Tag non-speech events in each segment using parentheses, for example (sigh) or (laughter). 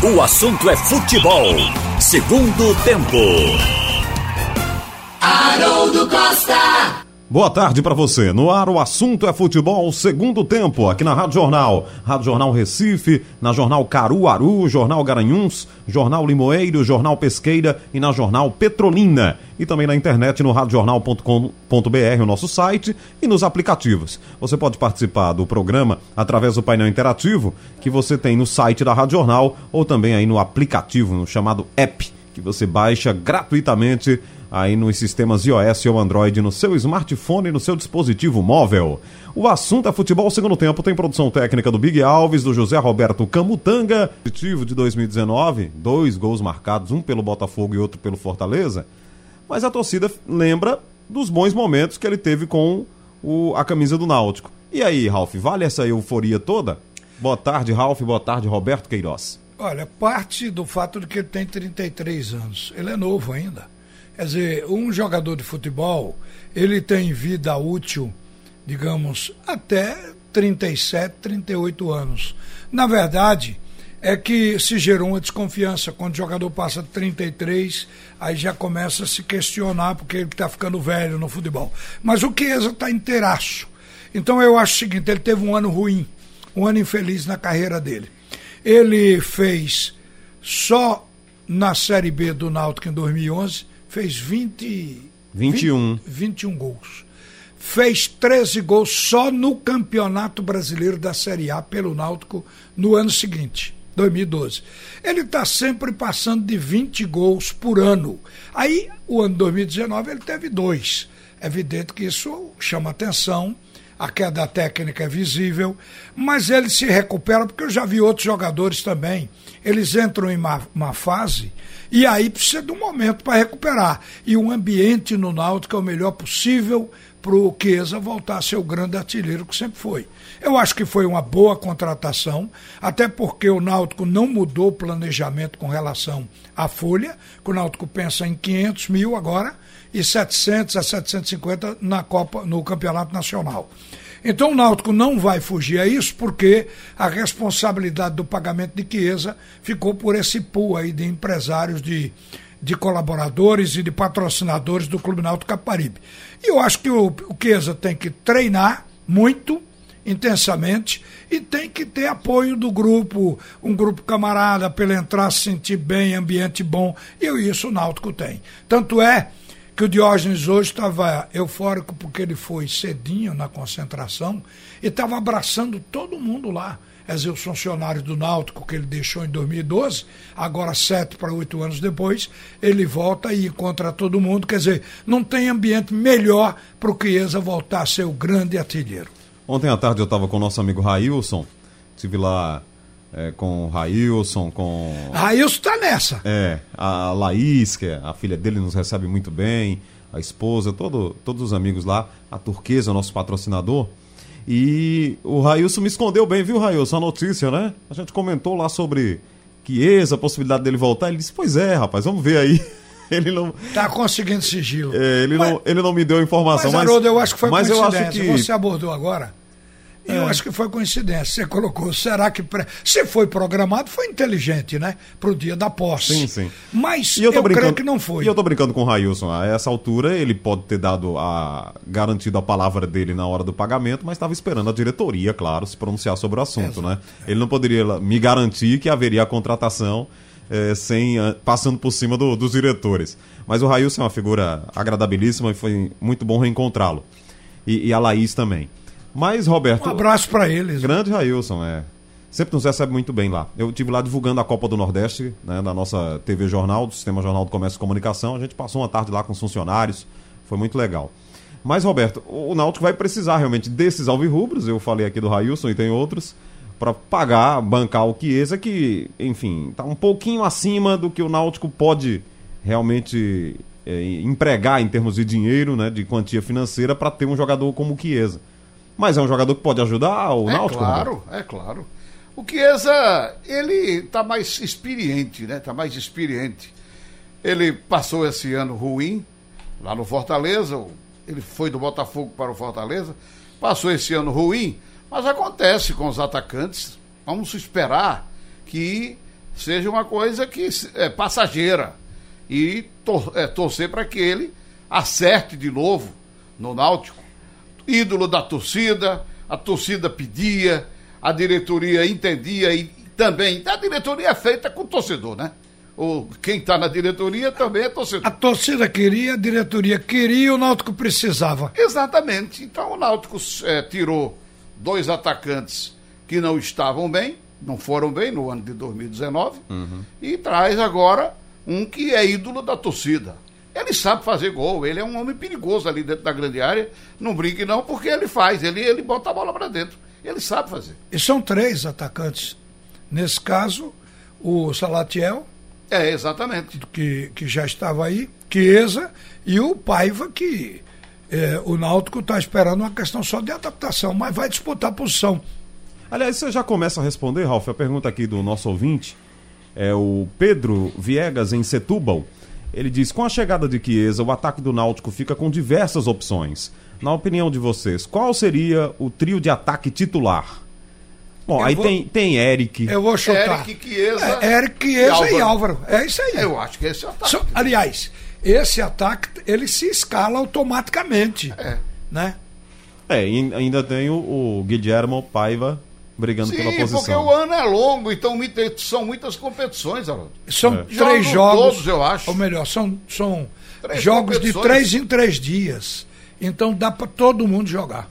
O assunto é futebol. Segundo tempo. Haroldo Costa. Boa tarde para você. No ar, o assunto é futebol, segundo tempo, aqui na Rádio Jornal. Rádio Jornal Recife, na Jornal Caruaru, Jornal Garanhuns, Jornal Limoeiro, Jornal Pesqueira e na Jornal Petrolina. E também na internet no radiojornal.com.br, o nosso site, e nos aplicativos. Você pode participar do programa através do painel interativo que você tem no site da Rádio Jornal ou também aí no aplicativo, no chamado app, que você baixa gratuitamente aí nos sistemas iOS ou Android no seu smartphone e no seu dispositivo móvel. O assunto é futebol segundo tempo, tem produção técnica do Big Alves, do José Roberto Camutanga. Positivo de 2019, dois gols marcados, um pelo Botafogo e outro pelo Fortaleza. Mas a torcida lembra dos bons momentos que ele teve com o, a camisa do Náutico. E aí, Ralf, vale essa euforia toda? Boa tarde, Ralf. Boa tarde, Roberto Queiroz. Olha, parte do fato de que ele tem 33 anos. Ele é novo ainda. Quer dizer, um jogador de futebol, ele tem vida útil, digamos, até 37, 38 anos. Na verdade, é que se gerou uma desconfiança. Quando o jogador passa de 33, aí já começa a se questionar porque ele está ficando velho no futebol. Mas o Chiesa está inteiraço. Então eu acho o seguinte, ele teve um ano ruim, um ano infeliz na carreira dele. Ele fez só na Série B do Náutico em 2011 fez 20, 21. 20, 21 gols. Fez 13 gols só no Campeonato Brasileiro da Série A pelo Náutico no ano seguinte. 2012. Ele está sempre passando de 20 gols por ano. Aí, o ano 2019, ele teve dois. É evidente que isso chama atenção, a queda técnica é visível, mas ele se recupera, porque eu já vi outros jogadores também. Eles entram em uma, uma fase e aí precisa de um momento para recuperar. E um ambiente no Náutico é o melhor possível para o Chiesa voltar a ser o grande artilheiro que sempre foi. Eu acho que foi uma boa contratação, até porque o Náutico não mudou o planejamento com relação à folha, que o Náutico pensa em 500 mil agora e 700 a 750 na Copa, no Campeonato Nacional. Então o Náutico não vai fugir a isso porque a responsabilidade do pagamento de Chiesa ficou por esse pool aí de empresários, de, de colaboradores e de patrocinadores do Clube Náutico Caparibe. E eu acho que o, o Chiesa tem que treinar muito, intensamente e tem que ter apoio do grupo, um grupo camarada para ele entrar, se sentir bem, ambiente bom. E isso o Náutico tem. Tanto é que o Diógenes hoje estava eufórico porque ele foi cedinho na concentração e estava abraçando todo mundo lá. Dizer, os funcionários do Náutico que ele deixou em 2012, agora sete para oito anos depois, ele volta e encontra todo mundo. Quer dizer, não tem ambiente melhor para o Chiesa voltar a ser o grande artilheiro. Ontem à tarde eu estava com o nosso amigo Railson, estive lá é, com o Railson, com. Railson tá nessa. É, a Laís, que é a filha dele, nos recebe muito bem, a esposa, todo, todos os amigos lá, a Turquesa, nosso patrocinador. E o Railson me escondeu bem, viu, Railson? A notícia, né? A gente comentou lá sobre Chiesa, a possibilidade dele voltar. Ele disse: Pois é, rapaz, vamos ver aí. (laughs) Ele não. Tá conseguindo sigilo. É, ele, mas, não, ele não me deu informação. Mas, Haroldo, eu acho que foi mas. Eu acho que... Você abordou agora. É. Eu acho que foi coincidência. Você colocou, será que. Pre... Se foi programado, foi inteligente, né? Para o dia da posse. Sim, sim. Mas eu, eu creio que não foi. E eu tô brincando com o Railson. A essa altura, ele pode ter dado a. garantido a palavra dele na hora do pagamento, mas estava esperando a diretoria, claro, se pronunciar sobre o assunto, né? Ele não poderia me garantir que haveria a contratação. É, sem passando por cima do, dos diretores. Mas o Railson é uma figura agradabilíssima e foi muito bom reencontrá-lo. E, e, a Laís também. Mas, Roberto. Um abraço para eles. Grande Railson, é. Sempre nos recebe muito bem lá. Eu tive lá divulgando a Copa do Nordeste, né, na nossa TV Jornal, do Sistema Jornal do Comércio e Comunicação. A gente passou uma tarde lá com os funcionários. Foi muito legal. Mas, Roberto, o Náutico vai precisar realmente desses alvirrubros, eu falei aqui do Railson e tem outros, para pagar, bancar o Chiesa, que, enfim, está um pouquinho acima do que o Náutico pode realmente é, empregar em termos de dinheiro, né, de quantia financeira, para ter um jogador como o Chiesa. Mas é um jogador que pode ajudar o é Náutico? Claro, é claro. O Chiesa, ele tá mais experiente, né? Tá mais experiente. Ele passou esse ano ruim lá no Fortaleza, ele foi do Botafogo para o Fortaleza, passou esse ano ruim, mas acontece com os atacantes. Vamos esperar que seja uma coisa que é passageira e tor é, torcer para que ele acerte de novo no Náutico. Ídolo da torcida, a torcida pedia, a diretoria entendia e também. A diretoria é feita com o torcedor, né? O, quem está na diretoria também é torcedor. A torcida queria, a diretoria queria, o Náutico precisava. Exatamente. Então o Náutico é, tirou dois atacantes que não estavam bem, não foram bem no ano de 2019, uhum. e traz agora um que é ídolo da torcida. Ele sabe fazer gol, ele é um homem perigoso ali dentro da grande área. Não brinque não, porque ele faz, ele, ele bota a bola para dentro. Ele sabe fazer. E são três atacantes. Nesse caso, o Salatiel. É, exatamente. Que, que já estava aí, Chiesa, e o Paiva, que é, o Náutico está esperando uma questão só de adaptação, mas vai disputar a posição. Aliás, você já começa a responder, Ralf, a pergunta aqui do nosso ouvinte. É o Pedro Viegas, em Setúbal. Ele diz: com a chegada de Chiesa, o ataque do Náutico fica com diversas opções. Na opinião de vocês, qual seria o trio de ataque titular? Bom, eu aí vou... tem, tem Eric. Eu vou chutar. Eric, Chiesa, é, Eric, Chiesa e Álvaro. e Álvaro. É isso aí. Eu acho que esse é o ataque. So, aliás, esse ataque ele se escala automaticamente. É. Né? É, ainda tem o, o Guilhermo Paiva brigando Sim, pela posição. porque o ano é longo, então são muitas competições, Haroldo. São é. três jogos. Todos, eu acho. Ou melhor, são, são jogos de três em três dias. Então dá para todo mundo jogar.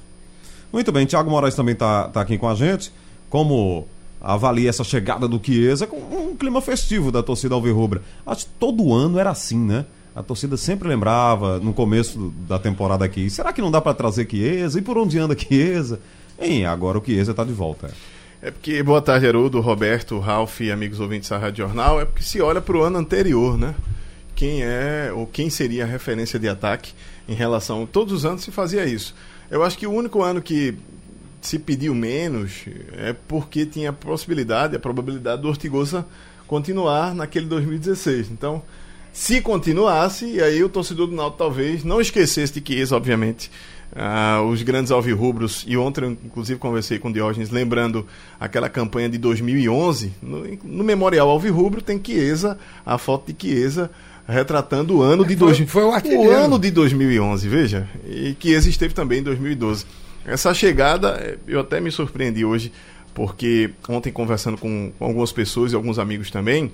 Muito bem, Thiago Moraes também está tá aqui com a gente. Como avalia essa chegada do Chiesa com um clima festivo da torcida alvirrubra? Acho que todo ano era assim, né? A torcida sempre lembrava no começo da temporada aqui. Será que não dá para trazer Chiesa? E por onde anda Chiesa? E agora o Chiesa está de volta. É porque, boa tarde, Haroldo, Roberto, Ralf e amigos ouvintes da Rádio Jornal. É porque se olha para o ano anterior, né? Quem é ou quem seria a referência de ataque em relação. Todos os anos se fazia isso. Eu acho que o único ano que se pediu menos é porque tinha a possibilidade, a probabilidade do Ortigosa continuar naquele 2016. Então, se continuasse, aí o torcedor do Náutico talvez não esquecesse de que isso, obviamente, Uh, os grandes alvirrubros, e ontem inclusive conversei com o Diógenes, lembrando aquela campanha de 2011, no, no Memorial Alvirrubro tem Chiesa, a foto de Chiesa retratando o ano de... Foi, dois, foi o, o ano de 2011, veja, e Chiesa esteve também em 2012. Essa chegada, eu até me surpreendi hoje, porque ontem conversando com, com algumas pessoas e alguns amigos também,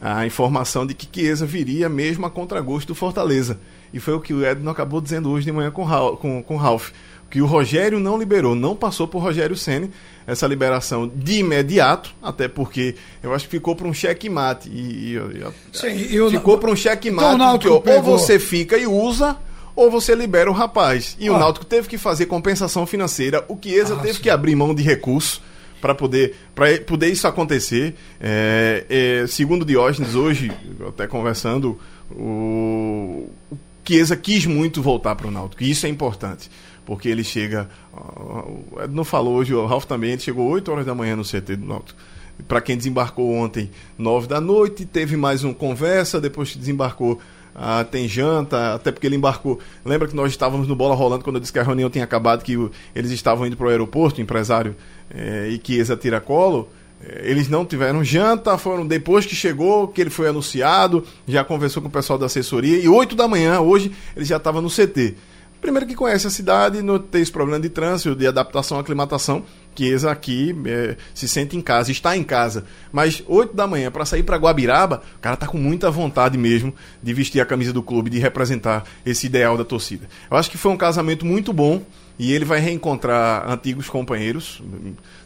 a informação de que Chiesa viria mesmo a contragosto do Fortaleza. E foi o que o Edno acabou dizendo hoje de manhã com, com, com Ralph. Que o Rogério não liberou, não passou por Rogério Senni essa liberação de imediato, até porque eu acho que ficou para um checkmate. E, e, Sim, eu, ficou para um checkmate então, que ou você fica e usa, ou você libera o rapaz. E ah. o Náutico teve que fazer compensação financeira, o Chiesa ah, teve sim. que abrir mão de recursos para poder, poder isso acontecer. É, é, segundo Diógenes, hoje, até conversando, o, o Chiesa quis muito voltar para o Náutico, e isso é importante, porque ele chega. Não falou hoje, o Ralf também, ele chegou 8 horas da manhã no CT do Náutico. Para quem desembarcou ontem, 9 da noite, teve mais uma conversa, depois que desembarcou. Ah, tem janta, até porque ele embarcou. Lembra que nós estávamos no bola rolando quando eu disse que a reunião tinha acabado, que o, eles estavam indo para o aeroporto, o empresário é, e Chiesa Tiracolo. É, eles não tiveram janta, foram depois que chegou, que ele foi anunciado, já conversou com o pessoal da assessoria, e 8 da manhã, hoje, ele já estava no CT. Primeiro que conhece a cidade, não tem esse problema de trânsito, de adaptação, aclimatação, que eles aqui é, se sente em casa, está em casa. Mas 8 da manhã, para sair para Guabiraba, o cara tá com muita vontade mesmo de vestir a camisa do clube, de representar esse ideal da torcida. Eu acho que foi um casamento muito bom e ele vai reencontrar antigos companheiros,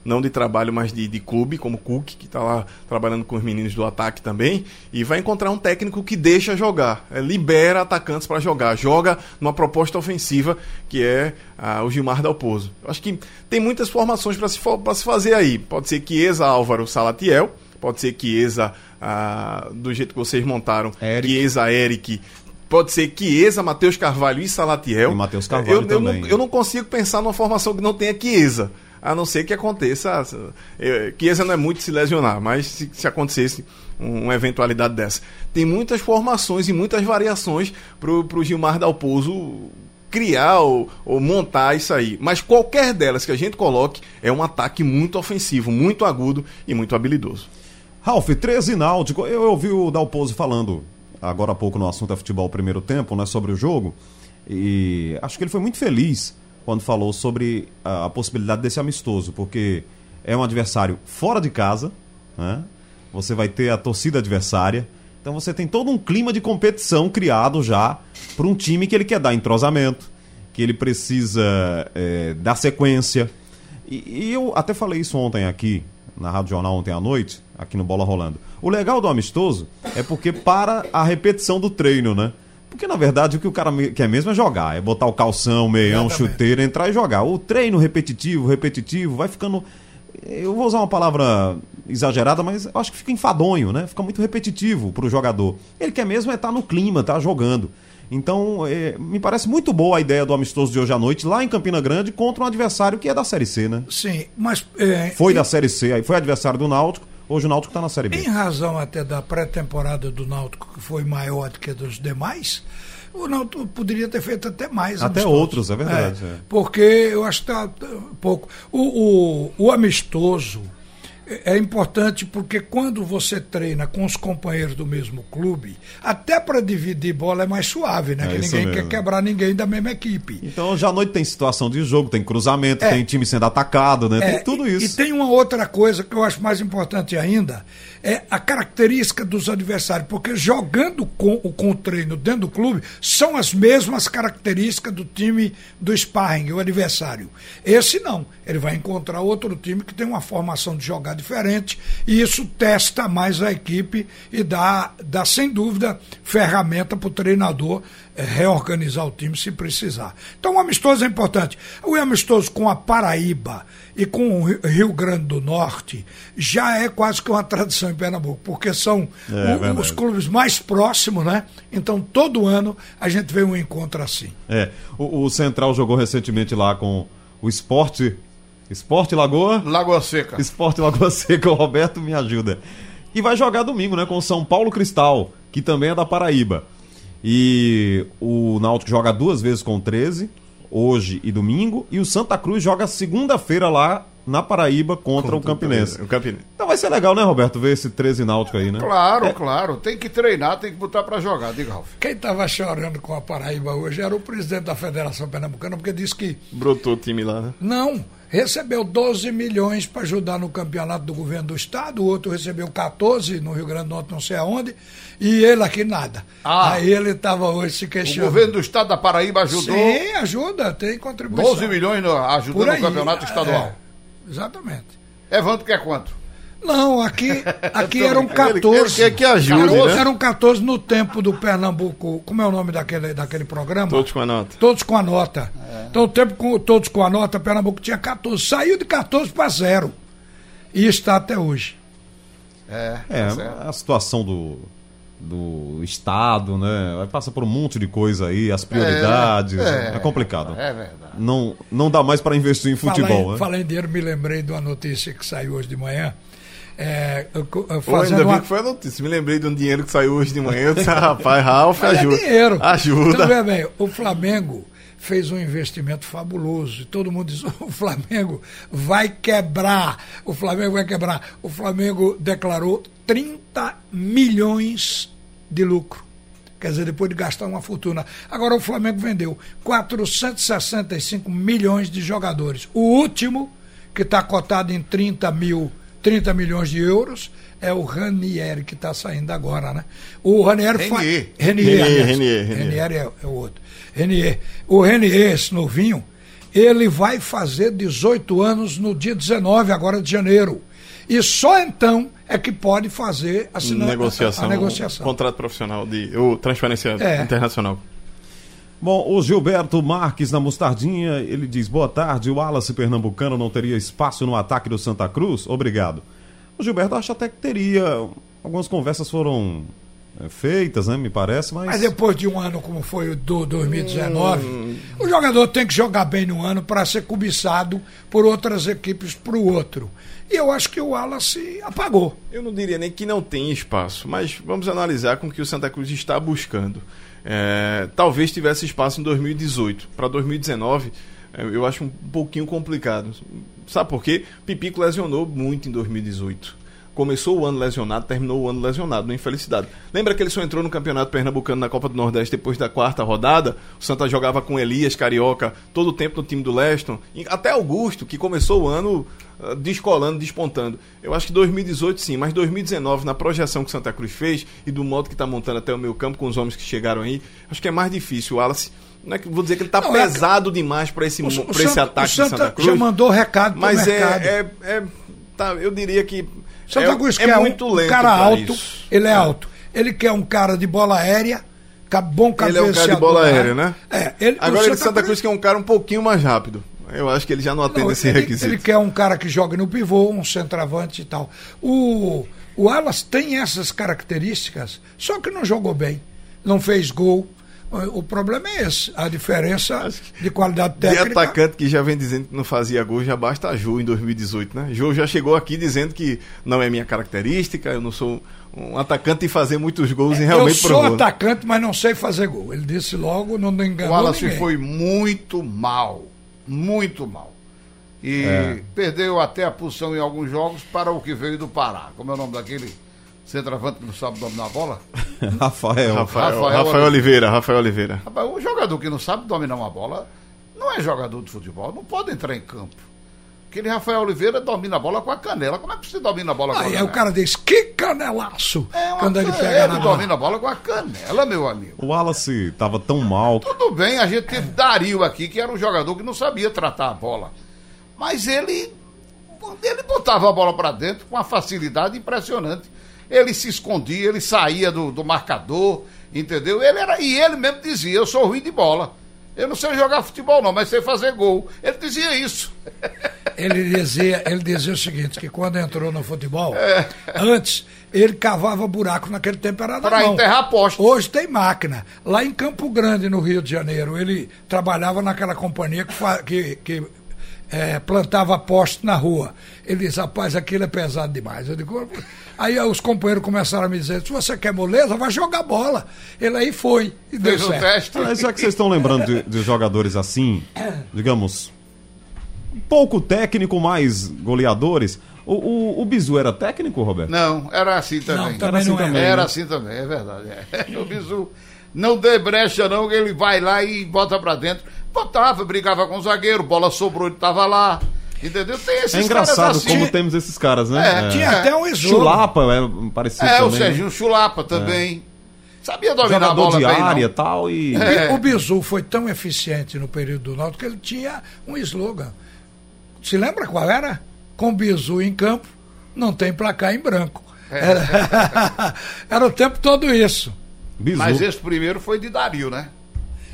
não de trabalho, mas de, de clube, como Cook, que está lá trabalhando com os meninos do ataque também. E vai encontrar um técnico que deixa jogar, é, libera atacantes para jogar, joga numa proposta ofensiva que é ah, o Gilmar Dalpozo. Acho que tem muitas formações para se, se fazer aí. Pode ser que Exa Álvaro Salatiel, pode ser que Exa, ah, do jeito que vocês montaram, Eric. Chiesa Eric Pode ser Chiesa, Matheus Carvalho e Salatiel. E Matheus Carvalho eu, também. Eu não, eu não, consigo pensar numa formação que não tenha Chiesa. A não ser que aconteça. Chiesa não é muito se lesionar, mas se, se acontecesse uma eventualidade dessa. Tem muitas formações e muitas variações para o Gilmar Dalpozo criar ou, ou, montar isso aí. Mas qualquer delas que a gente coloque é um ataque muito ofensivo, muito agudo e muito habilidoso. Ralf, 13 Náutico. Eu ouvi o Dalpozo falando agora há pouco no assunto é futebol primeiro tempo, né, sobre o jogo. E acho que ele foi muito feliz quando falou sobre a, a possibilidade desse amistoso, porque é um adversário fora de casa, né? Você vai ter a torcida adversária. Então você tem todo um clima de competição criado já para um time que ele quer dar entrosamento, que ele precisa é, dar sequência. E, e eu até falei isso ontem aqui, na Rádio Jornal ontem à noite, aqui no Bola Rolando. O legal do amistoso é porque para a repetição do treino, né? Porque na verdade o que o cara quer mesmo é jogar, é botar o calção, meião, Exatamente. chuteiro, entrar e jogar. O treino repetitivo, repetitivo, vai ficando. Eu vou usar uma palavra exagerada, mas eu acho que fica enfadonho, né? Fica muito repetitivo para o jogador. Ele quer mesmo é estar tá no clima, estar tá jogando. Então, é, me parece muito boa a ideia do amistoso de hoje à noite, lá em Campina Grande, contra um adversário que é da Série C, né? Sim, mas. É, foi e... da Série C, aí foi adversário do Náutico. Hoje o Náutico está na Série B. Em razão até da pré-temporada do Náutico, que foi maior do que dos demais, o Náutico poderia ter feito até mais. Até amistoso. outros, é verdade. É, é. Porque eu acho que está pouco. O, o, o amistoso é importante porque quando você treina com os companheiros do mesmo clube, até para dividir bola é mais suave, né? É que ninguém mesmo. quer quebrar ninguém da mesma equipe. Então já à noite tem situação de jogo, tem cruzamento, é, tem time sendo atacado, né? É, tem tudo isso. E, e tem uma outra coisa que eu acho mais importante ainda, é a característica dos adversários, porque jogando com, com o treino dentro do clube, são as mesmas características do time do sparring, o adversário. Esse não. Ele vai encontrar outro time que tem uma formação de jogar diferente e isso testa mais a equipe e dá, dá sem dúvida, ferramenta para o treinador é, reorganizar o time se precisar. Então o amistoso é importante. O amistoso com a Paraíba e com o Rio Grande do Norte já é quase que uma tradição em Pernambuco, porque são é, o, os clubes mais próximos, né? Então todo ano a gente vê um encontro assim. É, o, o Central jogou recentemente lá com o Esporte Esporte Lagoa? Lagoa Seca. Esporte Lagoa Seca, (laughs) o Roberto me ajuda. E vai jogar domingo, né, com o São Paulo Cristal, que também é da Paraíba. E o Náutico joga duas vezes com o 13, hoje e domingo, e o Santa Cruz joga segunda-feira lá na Paraíba contra, contra o Campinense. O Campinense. Então vai ser legal, né, Roberto, ver esse 13 náutico aí, né? Claro, é... claro. Tem que treinar, tem que botar para jogar, diga, Ralf. Quem tava chorando com a Paraíba hoje era o presidente da Federação Pernambucana, porque disse que. Brotou o time lá, né? Não. Recebeu 12 milhões para ajudar no campeonato do governo do estado, o outro recebeu 14 no Rio Grande do Norte, não sei aonde, e ele aqui nada. Ah, Aí ele estava hoje se questionando. O governo do estado da Paraíba ajudou? Sim, ajuda, tem contribuição. 12 milhões no, ajudando no campeonato estadual. É. Exatamente. Evandro quer quanto? Não, aqui, (laughs) aqui eram 14. Ele, que ajude, 14, né? Eram 14 no tempo do Pernambuco. Como é o nome daquele, daquele programa? Todos com a nota. Todos com a nota. É. Então, o tempo com todos com a nota, Pernambuco tinha 14. Saiu de 14 para zero. E está até hoje. É, é tá a situação do, do Estado, né? Vai passar por um monte de coisa aí, as prioridades. É, é, é complicado. É verdade. Não, não dá mais para investir em futebol. Falar em, né? falar em dinheiro, me lembrei de uma notícia que saiu hoje de manhã. É, fazendo ainda uma... que foi a notícia. Me lembrei de um dinheiro que saiu hoje de manhã. Eu disse, rapaz, Ralf, é ajuda. É dinheiro. Ajuda. Então, bem, o Flamengo fez um investimento fabuloso. E todo mundo diz: (laughs) o Flamengo vai quebrar. O Flamengo vai quebrar. O Flamengo declarou 30 milhões de lucro. Quer dizer, depois de gastar uma fortuna. Agora o Flamengo vendeu 465 milhões de jogadores. O último, que está cotado em 30 mil, 30 milhões de euros, é o Ranieri, que está saindo agora, né? O Ranieri. Renier, Renier, Renier, Renier é, é, o outro. Renier. O Renier, esse novinho, ele vai fazer 18 anos no dia 19, agora de janeiro. E só então é que pode fazer assinar negociação, a, a negociação. Contrato profissional de ou transferência é. internacional. Bom, o Gilberto Marques na Mostardinha, ele diz: boa tarde, o Wallace Pernambucano não teria espaço no ataque do Santa Cruz? Obrigado. O Gilberto acha até que teria. Algumas conversas foram é, feitas, né? Me parece, mas. Mas depois de um ano como foi o do 2019, hum... o jogador tem que jogar bem no ano para ser cobiçado por outras equipes para o outro. E eu acho que o Wallace apagou. Eu não diria nem que não tem espaço, mas vamos analisar com o que o Santa Cruz está buscando. É, talvez tivesse espaço em 2018. Para 2019, é, eu acho um pouquinho complicado. Sabe por quê? Pipico lesionou muito em 2018. Começou o ano lesionado, terminou o ano lesionado, uma infelicidade. Lembra que ele só entrou no Campeonato Pernambucano na Copa do Nordeste depois da quarta rodada? O Santa jogava com Elias Carioca todo o tempo no time do Leston, até Augusto, que começou o ano uh, descolando, despontando. Eu acho que 2018 sim, mas 2019, na projeção que Santa Cruz fez e do modo que está montando até o meio campo com os homens que chegaram aí, acho que é mais difícil. O Wallace não é que vou dizer que ele está é pesado é, demais para esse, o, pra esse ataque o Santa, de Santa Cruz. Já mandou recado Mas é, é, é, tá, eu diria que Santa é, Cruz é quer muito um, lento cara alto, isso. ele é, é, alto. Ele quer um cara de bola aérea, bom cabeceador. Ele é um cara de bola aérea, né? É, ele, Agora ele Santa Cruz, Cruz quer um cara um pouquinho mais rápido. Eu acho que ele já não atende não, esse ele, requisito. Ele quer um cara que jogue no pivô, um centroavante e tal. O, o Alas tem essas características, só que não jogou bem. Não fez gol, o problema é esse, a diferença de qualidade técnica. De atacante que já vem dizendo que não fazia gol, já basta a Ju em 2018, né? Ju já chegou aqui dizendo que não é minha característica, eu não sou um atacante em fazer muitos gols e realmente Eu sou provou. atacante, mas não sei fazer gol. Ele disse logo, não enganou O Wallace ninguém. foi muito mal, muito mal. E é. perdeu até a posição em alguns jogos para o que veio do Pará. Como é o nome daquele centroavante que não sabe dominar a bola? (laughs) Rafael. Rafael. Rafael, Rafael Oliveira. Rafael Oliveira. Rapaz, um jogador que não sabe dominar uma bola não é jogador de futebol, não pode entrar em campo. Aquele Rafael Oliveira domina a bola com a canela. Como é que você domina a bola com a canela? Aí o cara diz, que canelaço! É uma quando ele pega ele domina a bola com a canela, meu amigo. O Wallace estava tão mal. Tudo bem, a gente teve Dario aqui, que era um jogador que não sabia tratar a bola. Mas ele, ele botava a bola para dentro com uma facilidade impressionante ele se escondia, ele saía do, do marcador, entendeu? Ele era, e ele mesmo dizia, eu sou ruim de bola. Eu não sei jogar futebol, não, mas sei fazer gol. Ele dizia isso. (laughs) Ele dizia, ele dizia o seguinte: que quando entrou no futebol, é. antes ele cavava buraco, naquele tempo era Para enterrar postos. Hoje tem máquina. Lá em Campo Grande, no Rio de Janeiro, ele trabalhava naquela companhia que, que, que é, plantava postos na rua. Ele disse, rapaz, aquilo é pesado demais. Eu digo, aí os companheiros começaram a me dizer, se você quer moleza, vai jogar bola. Ele aí foi e deu certo. Teste. Mas já que vocês estão lembrando de, de jogadores assim, digamos, pouco técnico, mais goleadores, o, o, o Bizu era técnico, Roberto? Não, era assim também. Não, também era, assim não também, era né? assim também, é verdade. É. (laughs) O Bizu não dê brecha não, que ele vai lá e bota pra dentro. Botava, brigava com o zagueiro, bola sobrou, ele tava lá. Entendeu? Tem esses É engraçado assim. como temos esses caras, né? É, tinha é. até um exomo. Chulapa, é, parecia É, também, o Serginho né? Chulapa também. Sabia dominar Jogador a bola de bem, área não. tal e... É. O Bizu foi tão eficiente no período do Náutico que ele tinha um slogan. Se lembra qual era? Com Bizu em campo, não tem placar em branco. Era, (laughs) era o tempo todo isso. Bizu. Mas esse primeiro foi de Dario, né?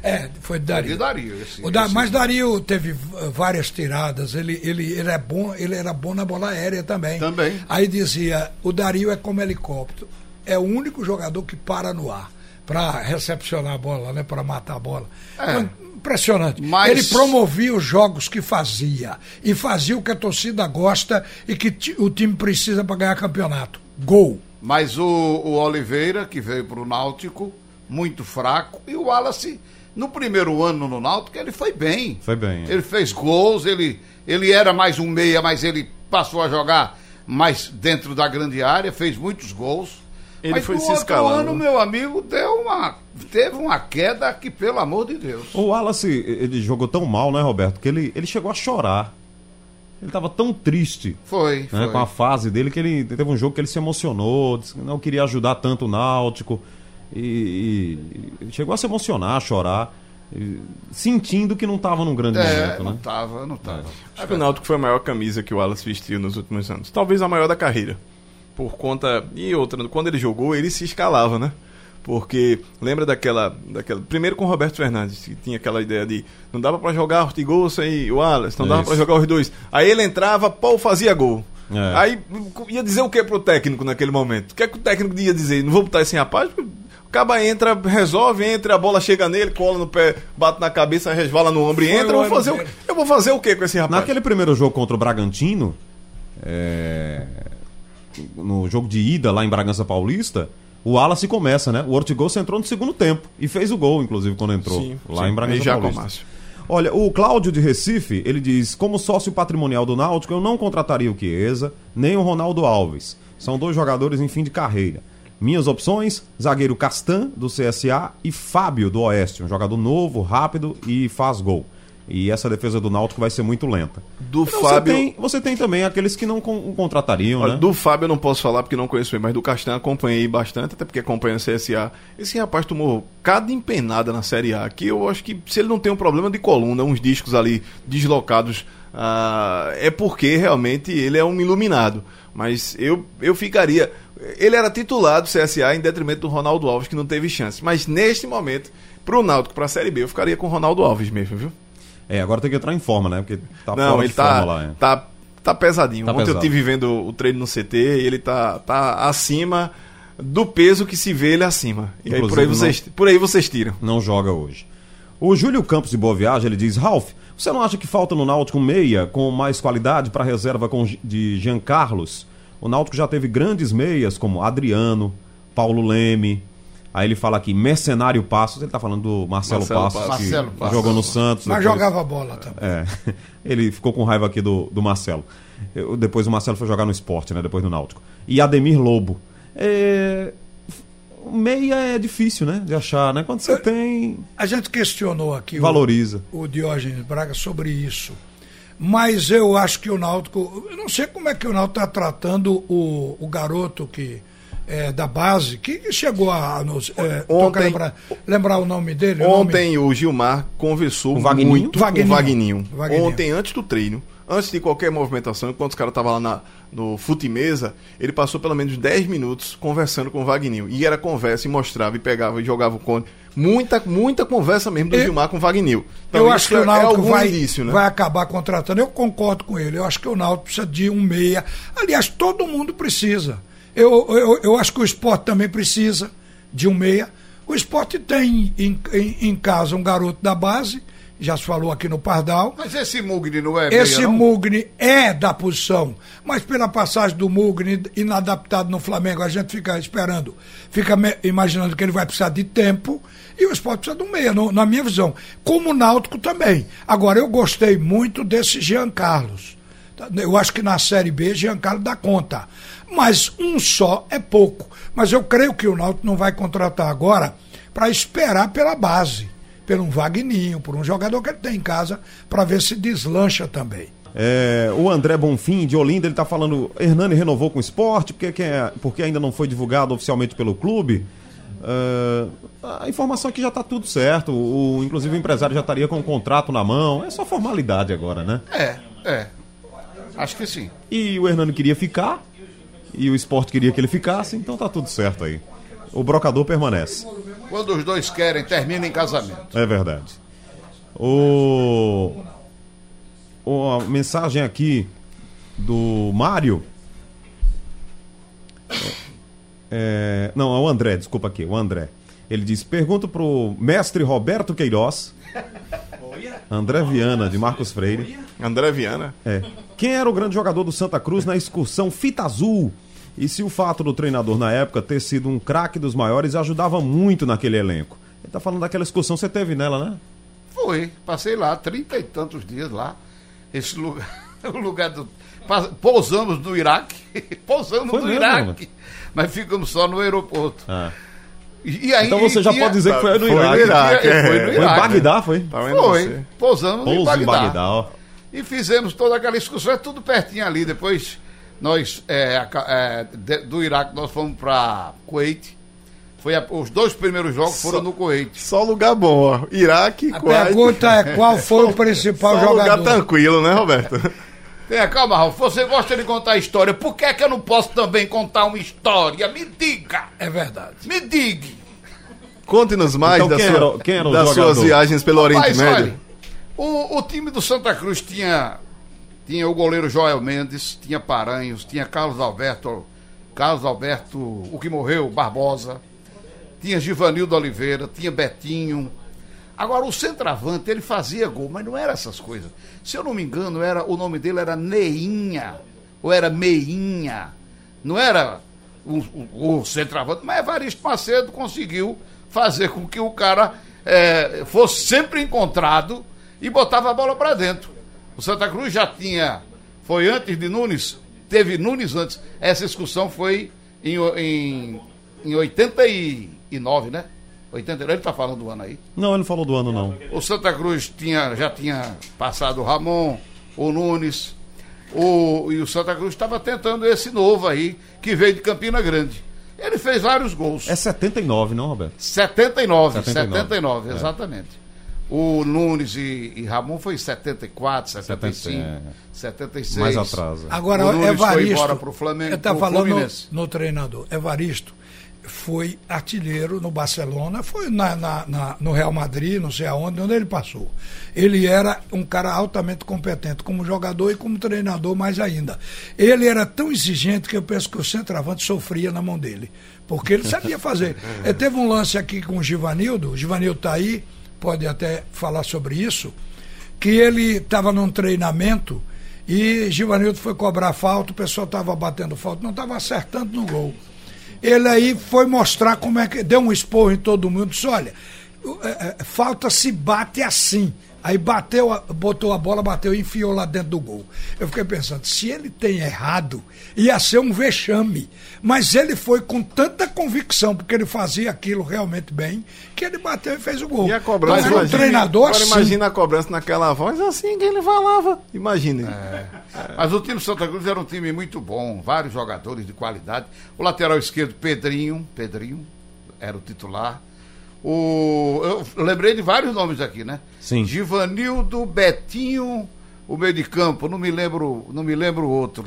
É, foi de Dario. De Dario esse, O da, esse- Mas Dario teve várias tiradas. Ele, ele, ele, é bom, ele era bom na bola aérea também. Também. Aí dizia: o Dario é como helicóptero. É o único jogador que para no ar para recepcionar a bola, né? Para matar a bola. É. Foi Impressionante. Mas- Ele promovia os jogos que fazia. E fazia o que a torcida gosta e que o time precisa para ganhar campeonato. Gol. Mas o, o Oliveira, que veio para o Náutico, muito fraco, e o Wallace, no primeiro ano no Náutico, ele foi bem. Foi bem, é. Ele fez gols, ele, ele era mais um meia, mas ele passou a jogar mais dentro da grande área, fez muitos gols. Ele mas foi no se outro escalando. ano, meu amigo, deu uma, teve uma queda que, pelo amor de Deus. O Wallace, ele jogou tão mal, né, Roberto, que ele, ele chegou a chorar. Ele estava tão triste Foi, né, foi. com a fase dele que ele teve um jogo que ele se emocionou, disse que não queria ajudar tanto o Náutico. E, e chegou a se emocionar, a chorar, sentindo que não estava num grande É, momento, não né? tava, não tava. Acho que o Náutico foi a maior camisa que o Wallace vestiu nos últimos anos. Talvez a maior da carreira. Por conta. E outra, quando ele jogou, ele se escalava, né? Porque lembra daquela. daquela primeiro com o Roberto Fernandes, que tinha aquela ideia de não dava pra jogar Ortigosa e o Wallace, não dava pra jogar os dois. Aí ele entrava, Paul fazia gol. É. Aí ia dizer o que pro técnico naquele momento? O que é que o técnico ia dizer? Não vou botar esse rapaz? Porque O caba entra, resolve, entra, a bola chega nele, cola no pé, bate na cabeça, resvala no ombro e Foi entra. o Eu vou, fazer o, eu vou fazer o que com esse rapaz? Naquele primeiro jogo contra o Bragantino, é, no jogo de ida lá em Bragança Paulista, o Wallace começa, né? O Ortigosa entrou no segundo tempo e fez o gol, inclusive, quando entrou Sim, lá sim. em Bragança já Paulista. Márcio. Olha, o Cláudio de Recife, ele diz: como sócio patrimonial do Náutico, eu não contrataria o Chiesa, nem o Ronaldo Alves. São dois jogadores em fim de carreira. Minhas opções: zagueiro Castan, do CSA, e Fábio, do Oeste, um jogador novo, rápido e faz gol. E essa defesa do Náutico vai ser muito lenta. Do Então, Fábio. Você tem, você tem também aqueles que não con- contratariam, Olha, né? Do Fábio eu não posso falar porque não conheço ele, mas do Castan acompanhei bastante, até porque acompanha o CSA. Esse rapaz tomou cada empenada na Série A, que eu acho que se ele não tem um problema de coluna, uns discos ali deslocados, ah, é porque realmente ele é um iluminado. Mas eu, eu ficaria. Ele era titular do CSA em detrimento do Ronaldo Alves, que não teve chance. Mas neste momento, pro Náutico, pra Série B, eu ficaria com o Ronaldo Alves mesmo, viu? É, agora tem que entrar em forma, né? Porque tá Não, fora ele de forma tá, lá. é. tá, tá pesadinho. Tá Ontem eu pesado. tive vendo o treino no CT e ele tá, tá acima do peso que se vê ele acima. E aí por aí, vocês, por aí vocês tiram. não joga hoje. O Júlio Campos de Boa Viagem, ele diz: Ralf, você não acha que falta no Náutico meia com mais qualidade para reserva com, de Jean Carlos? O Náutico já teve grandes meias como Adriano, Paulo Leme. Aí ele fala aqui, Mercenário Passos, ele tá falando do Marcelo, Marcelo Passos, Passos. que Marcelo Passos. jogou no Santos. Mas depois- jogava bola também. É, (laughs) ele ficou com raiva aqui do, do Marcelo. Eu- depois o Marcelo foi jogar no esporte, né? Depois no Náutico. E Ademir Lobo. É, meia é difícil, né? De achar, né? Quando você tem, A gente questionou aqui o- valoriza. o Diógenes Braga sobre isso. Mas eu acho que o Náutico. Eu não sei como é que o Náutico está tratando o, o garoto que é da base, que chegou a nos. É, Ontem- lembrar, lembrar o nome dele? o nome- Ontem o Gilmar conversou Com o Vagninho? muito Vagninho. com o Vagninho. Vagninho. Ontem, antes do treino, antes de qualquer movimentação, enquanto os caras estavam lá na, no fute-mesa, ele passou pelo menos 10 minutos conversando com o Vagninho. E era conversa, e mostrava, e pegava, e jogava o cone. Muita, muita conversa mesmo do Eu- Gilmar com o Vagninho. eu isso acho que é- o é Náutico algum vai, indício, né? vai acabar contratando. Eu concordo com ele. Eu acho que o Náutico precisa de um meia. Aliás, todo mundo precisa. Eu, eu, eu acho que o esporte também precisa de um meia. O esporte tem em, em, em casa um garoto da base, já se falou aqui no Pardal. Mas esse Mugni não é Esse meia, não? Mugni é da posição, mas pela passagem do Mugni inadaptado no Flamengo, a gente fica esperando, fica imaginando que ele vai precisar de tempo e o esporte precisa de um meia, no- na minha visão. Como o Náutico também. Agora, eu gostei muito desse Jean Carlos. Tá? Eu acho que na Série B, Jean Carlos dá conta. Mas um só é pouco. Mas eu creio que o Náutico não vai contratar agora para esperar pela base, por um Vagninho, por um jogador que ele tem em casa, para ver se deslancha também. É, o André Bonfim, de Olinda, ele tá falando. Hernani renovou com o esporte, porque, que é- porque ainda não foi divulgado oficialmente pelo clube. É, a informação é que já tá tudo certo. O, inclusive o empresário já estaria com o contrato na mão. É só formalidade agora, né? É, é. Acho que sim. E o Hernani queria ficar. E o esporte queria que ele ficasse, então tá tudo certo aí. O brocador permanece. Quando os dois querem, termina em casamento. É verdade. O... o- A mensagem aqui do Mário. É, não, é o André, desculpa aqui, o André. Ele diz: pergunto pro mestre Roberto Queiroz. André Viana, de Marcos Freire. André Viana. É. Quem era o grande jogador do Santa Cruz na excursão Fita Azul? E se o fato do treinador na época ter sido um craque dos maiores ajudava muito naquele elenco? Ele tá falando daquela excursão, você teve nela, né? Foi, passei lá, trinta e tantos dias lá. Esse lugar, (laughs) o lugar do. Pousamos no Iraque, (laughs) pousamos Foi no mesmo, Iraque, mas ficamos só no aeroporto. Ah. E, e aí, Então você já tinha- pode dizer que foi no Foi no Iraque. Iraque, Foi é. no Foi em Iraque. Bagdá, foi? Tá Foi, pousamos em Pouso em Bagdá. Bagdá, ó. E fizemos toda aquela excursão, é tudo pertinho ali. Depois, nós, é, é, de- do Iraque, nós fomos para Kuwait. Foi a- os dois primeiros jogos foram no Kuwait. Só lugar bom, ó. Iraque, A Kuwait. pergunta é qual foi o (laughs) principal Só lugar jogador? tranquilo, né, Roberto? (laughs) Tenha calma, Ralf. Você gosta de contar história. Por que, é que eu não posso também contar uma história? Me diga! É verdade. Me diga! Conte-nos mais Então, da quem sua- era- quem era o das jogador? suas viagens pelo Oriente Médio. olha, o, o time do Santa Cruz tinha, tinha o goleiro Joel Mendes, tinha Paranhos, tinha Carlos Alberto, Carlos Alberto, o que morreu, Barbosa, tinha Givanildo Oliveira, tinha Betinho. Agora, o centroavante, ele fazia gol, mas não era essas coisas. Se eu não me engano, era, o nome dele era Neinha, ou era Meinha. Não era o, o, o centroavante, mas Evaristo Macedo conseguiu fazer com que o cara eh, fosse sempre encontrado e botava a bola para dentro. O Santa Cruz já tinha, foi antes de Nunes, teve Nunes antes. Essa excursão foi em, em, em 89, né? 89, ele está falando do ano aí. Não, ele não falou do ano, não. O Santa Cruz tinha, já tinha passado o Ramon, o Nunes, o, e o Santa Cruz estava tentando esse novo aí, que veio de Campina Grande. Ele fez vários gols. É 79, não, Roberto? 79, 79, 79, é. exatamente. O Nunes e, e, Ramon foi em 74, 75, 70, é. 76. Mais atrás. Agora, o Nunes Evaristo. foi embora pro Flamengo. Eu estava falando no, no, treinador. Evaristo foi artilheiro no Barcelona, foi na, na, na, no Real Madrid, não sei aonde, onde ele passou. Ele era um cara altamente competente como jogador e como treinador mais ainda. Ele era tão exigente que eu penso que o centroavante sofria na mão dele, porque ele sabia fazer. é, (laughs) teve um lance aqui com o Givanildo, o Givanildo está aí, pode até falar sobre isso, que ele estava num treinamento e Givanildo foi cobrar falta, o pessoal estava batendo falta, não estava acertando no gol. Ele aí foi mostrar como é que. Deu um esporro em todo mundo, disse: olha, é, é, falta se bate assim. Aí bateu, botou a bola, bateu e enfiou lá dentro do gol. Eu fiquei pensando, se ele tem errado, ia ser um vexame. Mas ele foi com tanta convicção, porque ele fazia aquilo realmente bem, que ele bateu e fez o gol. E a cobrança, então, um treinador agora assim. imagina a cobrança naquela voz assim que ele falava. Imagine. É. Mas o time do Santa Cruz era um time muito bom, vários jogadores de qualidade. O lateral esquerdo, Pedrinho, Pedrinho, era o titular. O, eu lembrei de vários nomes aqui, né? Sim. Givanildo, Betinho, o meio de campo, não me lembro, não me lembro outro.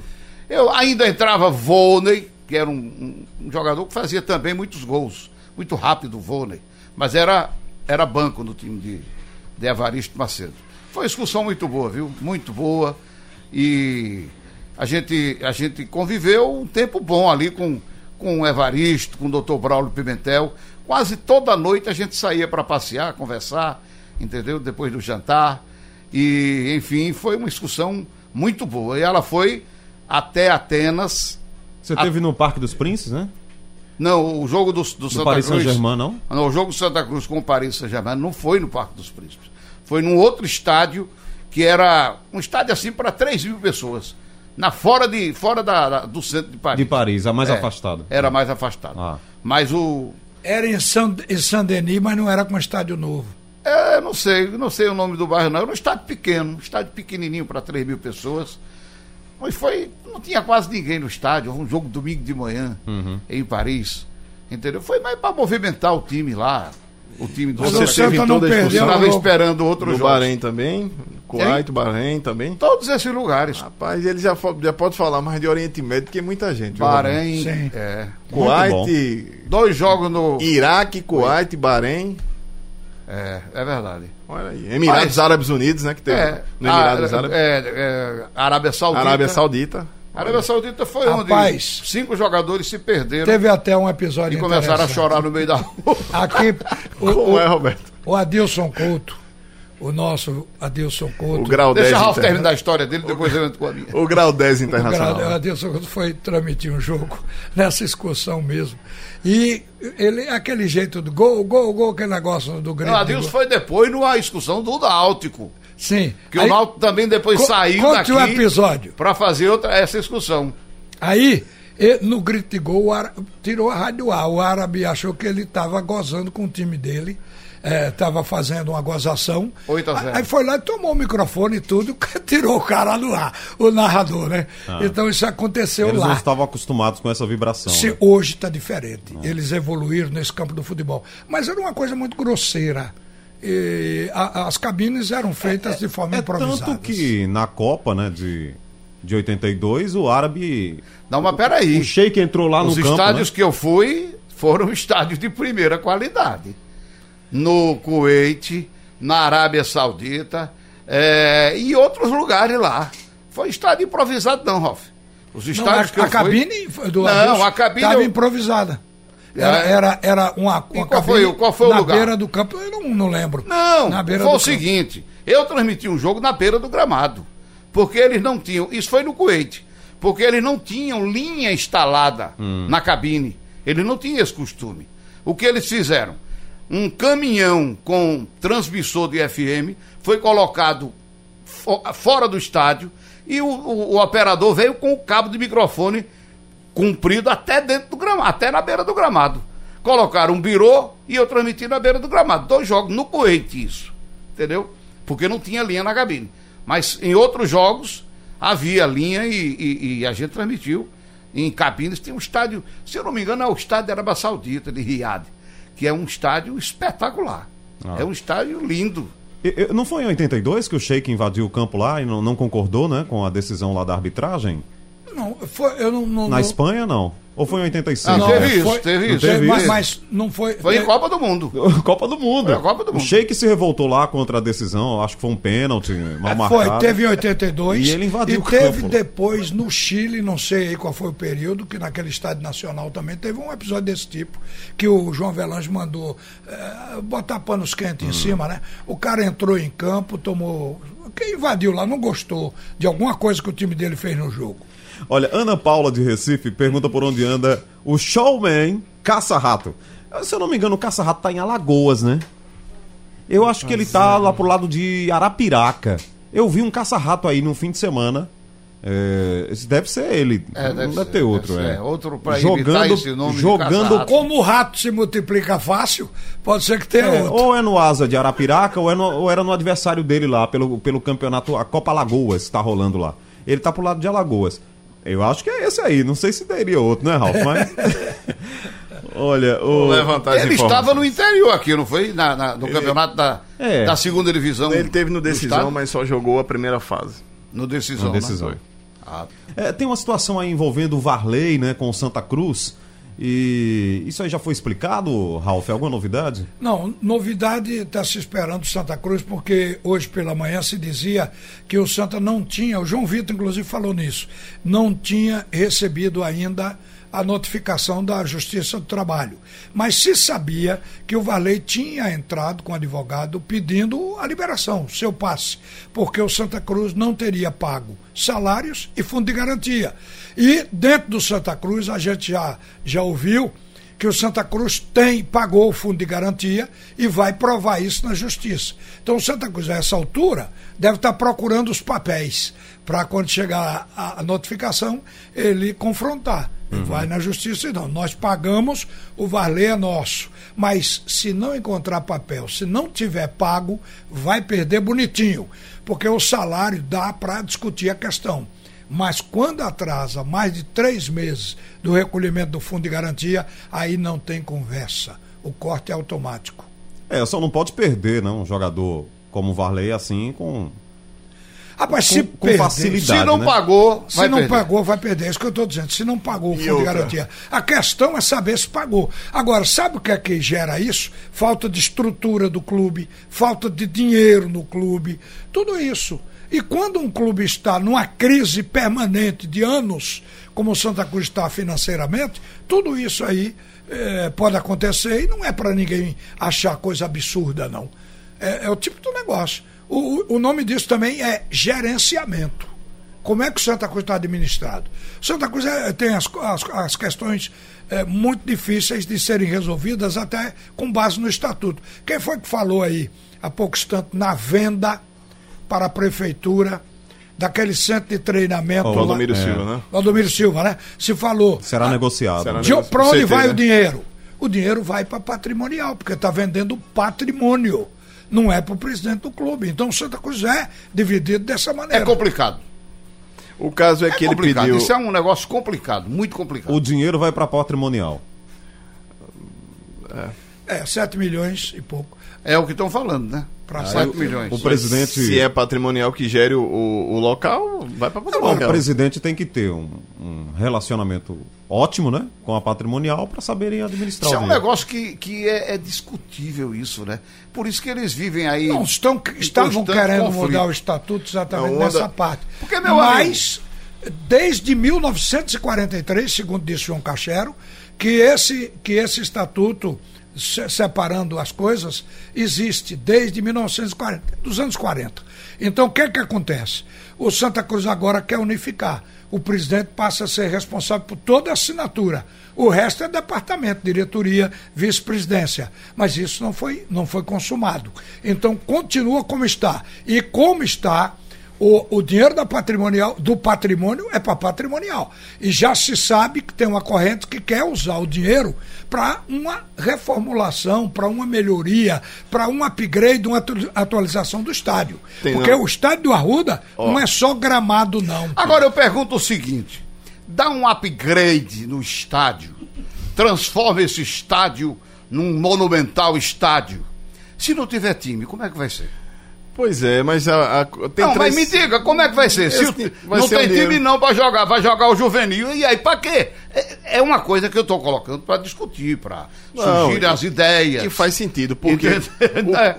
Eu ainda entrava Volney, que era um, um, jogador que fazia também muitos gols, muito rápido Volney, mas era era banco no time de, de Evaristo Macedo. Foi uma excursão muito boa, viu? Muito boa. E a gente a gente conviveu um tempo bom ali com com o Evaristo, com o Dr. Braulio Pimentel. Quase toda noite a gente saía para passear, conversar, entendeu? Depois do jantar. E, enfim, foi uma excursão muito boa. E ela foi até Atenas. Você a... teve no Parque dos Príncipes, né? Não, o jogo do, do, do Santa Paris Cruz. Saint-Germain, não? Não, o jogo do Santa Cruz com o Paris Saint-Germain não foi no Parque dos Príncipes. Foi num outro estádio, que era um estádio assim para 3 mil pessoas. Na fora, de, fora da, da, do centro de Paris. De Paris, a mais É, afastado. Era mais afastado. Ah. Mas o, Era em San Denis, mas não era com estádio novo. É, não sei, não sei o nome do bairro, não. Era um estádio pequeno, um estádio pequenininho para 3 mil pessoas. Mas foi. Não tinha quase ninguém no estádio. Um jogo domingo de manhã Uhum. em Paris. Entendeu? Foi mais para movimentar o time lá. O time do Você Santa não perdeu. Estava esperando outro No jogo. Bahrein também, Kuwait, Bahrein também. Todos esses lugares. Rapaz, ele já, já pode falar mais de Oriente Médio que muita gente. viu, Bahrein. Sim. É. Kuwait, Dois jogos no. Iraque, Kuwait, Bahrein. É, é verdade. Olha aí. Emirados Mas- Árabes Unidos, né? Que tem É, no Emirados a- Árabes. é, é, Arábia Saudita. Arábia Saudita. A Arábia Saudita foi Rapaz, onde cinco jogadores se perderam Teve até um episódio e começaram a chorar no meio da rua. Aqui, (laughs) o, Como o, é, Roberto? o Adilson Couto, o nosso Adilson Couto. O grau 10 Deixa o Ralf terminar a história dele, depois eu entro com a minha. O grau 10 O internacional. Adilson Couto foi transmitir um jogo (laughs) nessa excursão mesmo. E ele, aquele jeito do gol, gol, gol, aquele negócio do grito. O Adilson foi depois numa excursão do Náutico. Sim. Que Aí, o Náutico também depois co- saiu conte daqui o episódio. para fazer outra, essa excursão. Aí, e- no grito de gol, o tirou a rádio ar. O árabe achou que ele estava gozando com o time dele. Estava fazendo uma gozação. 8 a 0. Aí foi lá e tomou o microfone e tudo, (laughs) tirou o cara do ar, o narrador, né? Então isso aconteceu Ah. Eles não lá. estavam acostumados com essa vibração. Se né? hoje está diferente. Eles evoluíram nesse campo do futebol. Mas era uma coisa muito grosseira. E a- as cabines eram feitas de forma É improvisada. tanto que na Copa, né, de, de 82, o árabe. Não, mas peraí. O Sheik entrou lá Os no campo. estádios né? que eu fui foram estádios de primeira qualidade. No Kuwait, na Arábia Saudita é, e outros lugares lá. Foi estádio improvisado, não, Ralf. Os Não, estádios a, que eu a cabine do Não, a cabine estava eu- improvisada. Era, É. era, era uma, E uma qual cabine foi o- qual foi o na lugar? beira do campo, eu não, não lembro. Não, na beira foi do o campo. seguinte: eu transmiti um jogo na beira do gramado. Porque eles não tinham. Isso foi no Kuwait. Porque eles não tinham linha instalada na cabine. Eles não tinham esse costume. O que eles fizeram? Um caminhão com transmissor de FM foi colocado fora do estádio e o, o, o, operador veio com o cabo de microfone comprido até dentro do gramado, até na beira do gramado. Colocaram um birô e eu transmiti na beira do gramado. Dois jogos no Coete isso, entendeu? Porque não tinha linha na cabine. Mas em outros jogos havia linha e, e, e a gente transmitiu em cabines. Tem um estádio, se eu não me engano, é o estádio de Arábia Saudita, de Riad, que é um estádio espetacular. Ah. É um estádio lindo. Não foi em 82 que o Sheik invadiu o campo lá e não, não concordou né, com a decisão lá da arbitragem? Não, foi, eu não, não Na Espanha, não. Ou foi em 85? Ah, não, teve isso, foi, teve isso. Teve mas, mas, não foi. Foi em Copa do Mundo. (laughs) Copa do Mundo. Foi a Copa do Mundo. O Sheik se revoltou lá contra a decisão, acho que foi um pênalti mal é, marcado. Foi, teve em 82. E ele invadiu e o teve campo. depois no Chile, não sei aí qual foi o período, que naquele estádio nacional também teve um episódio desse tipo, que o João Velange mandou é, botar panos quentes hum. em cima, né? O cara entrou em campo, tomou. Quem invadiu lá não gostou de alguma coisa que o time dele fez no jogo. Olha, Ana Paula de Recife pergunta por onde anda o showman Caça-Rato. Se eu não me engano, o Caça-Rato tá em Alagoas, né? Eu acho que ele tá lá pro lado de Arapiraca. Eu vi um caça-rato aí no fim de semana. É, esse deve ser ele. É, deve não deve ser, ter outro. Deve é. Outro pra jogando, esse nome jogando Como o rato se multiplica fácil, pode ser que tenha é, outro. Ou é no Asa de Arapiraca, ou, é no, ou era no adversário dele lá, pelo, pelo campeonato, a Copa Alagoas está rolando lá. Ele tá pro lado de Alagoas. Eu acho que é esse aí. Não sei se teria outro, né, Ralf? Mas. (laughs) Olha, o... ele estava no interior aqui, não foi? Na, na no ele... campeonato da, é. da segunda divisão. Ele teve no decisão, mas só jogou a primeira fase. No decisão. No decisão. Né? Ah. É, tem uma situação aí envolvendo o Varley, né, com o Santa Cruz. E isso aí já foi explicado, Ralf? Alguma novidade? Não, novidade está se esperando Santa Cruz, porque hoje pela manhã se dizia que o Santa não tinha, o João Vitor inclusive falou nisso, não tinha recebido ainda a notificação da Justiça do Trabalho. Mas se sabia que o Varley tinha entrado com o advogado pedindo a liberação, seu passe, porque o Santa Cruz não teria pago salários e fundo de garantia. E dentro do Santa Cruz, a gente já, já ouviu que o Santa Cruz tem, pagou o fundo de garantia e vai provar isso na justiça. Então o Santa Cruz, a essa altura, deve estar procurando os papéis para quando chegar a, a, notificação, ele confrontar. Uhum. Vai na justiça e não. Nós pagamos, o Varley é nosso. Mas se não encontrar papel, se não tiver pago, vai perder bonitinho. Porque o salário dá para discutir a questão. Mas quando atrasa mais de três meses do recolhimento do fundo de garantia, aí não tem conversa. O corte é automático. É, só não pode perder, não, um jogador como o Varley assim com Rapaz, com, se com perder, facilidade. Se não né? pagou, se não perder. pagou, vai perder. É isso que eu estou dizendo. Se não pagou o fundo de garantia. A questão é saber se pagou. Agora, sabe o que é que gera isso? Falta de estrutura do clube, falta de dinheiro no clube, tudo isso. E quando um clube está numa crise permanente de anos, como o Santa Cruz está financeiramente, tudo isso aí é, pode acontecer e não é para ninguém achar coisa absurda, não. É, é o tipo do negócio. O, o nome disso também é gerenciamento. Como é que o Santa Cruz está administrado? O Santa Cruz é, tem as, as, as questões é, muito difíceis de serem resolvidas, até com base no estatuto. Quem foi que falou aí, há pouco instante, na venda para a prefeitura daquele centro de treinamento. O Valdomiro lá, Silva, é. né? Valdomiro Silva, né? Se falou. Será negociado. Para onde CT, vai né? o dinheiro? O dinheiro vai para patrimonial, porque está vendendo patrimônio não é para o presidente do clube. Então Santa Cruz é dividido dessa maneira. É complicado. O caso é, é que ele pediu. Isso é um negócio complicado, muito complicado. O dinheiro vai para patrimonial. É. é, 7 milhões e pouco. É o que estão falando, né? Para 7 milhões. O presidente. Se é patrimonial que gere o, o, o local, vai para patrimonial. o presidente tem que ter um, um, relacionamento ótimo, né? Com a patrimonial para saberem administrar. Isso é um negócio que, que é, é, discutível, isso, né? Por isso que eles vivem aí. Não, estão, estavam querendo conflito. mudar o estatuto exatamente onda... nessa parte. Porque, meu Mas, amigo... desde 1943, segundo disse João Cachero, que esse, que esse estatuto separando as coisas, existe desde 1940, dos anos 40. Então, o que é que acontece? O Santa Cruz agora quer unificar. o presidente passa a ser responsável por toda a assinatura. O resto é departamento, diretoria, vice-presidência. Mas isso não foi, não foi consumado. Então continua como está. E como está, o, o dinheiro da patrimonial, do patrimônio é para patrimonial. E já se sabe que tem uma corrente que quer usar o dinheiro para uma reformulação, para uma melhoria, para um upgrade, uma atualização do estádio. Tem Porque não. o estádio do Arruda oh. não é só gramado, não. Agora eu pergunto o seguinte: dá um upgrade no estádio, transforma esse estádio num monumental estádio. Se não tiver time, como é que vai ser? Pois é, mas a, a tem Não, três... mas me diga, como é que vai ser? Se vai não ser tem time não para jogar, vai jogar o juvenil, e aí para quê? É, é, uma coisa que eu estou colocando para discutir, para surgir as ideias. Que faz sentido, porque